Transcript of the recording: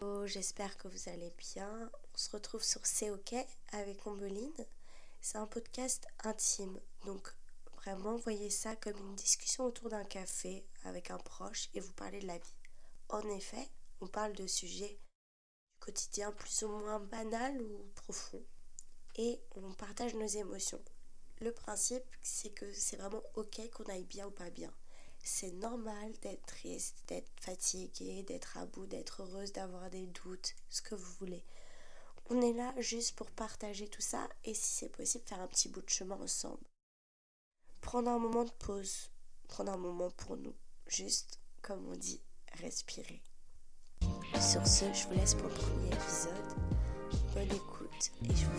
Hello, j'espère que vous allez bien. On se retrouve sur C'est OK avec Ombeline. C'est un podcast intime, donc vraiment voyez ça comme une discussion autour d'un café avec un proche et vous parlez de la vie. En effet, on parle de sujets du quotidien plus ou moins banal ou profond et on partage nos émotions. Le principe, c'est que c'est vraiment OK qu'on aille bien ou pas bien. C'est normal d'être triste, d'être fatigué, d'être à bout, d'être heureuse, d'avoir des doutes, ce que vous voulez. On est là juste pour partager tout ça et si c'est possible faire un petit bout de chemin ensemble. Prendre un moment de pause, prendre un moment pour nous, juste comme on dit, respirer. Sur ce, je vous laisse pour le premier épisode. Bonne écoute et je vous.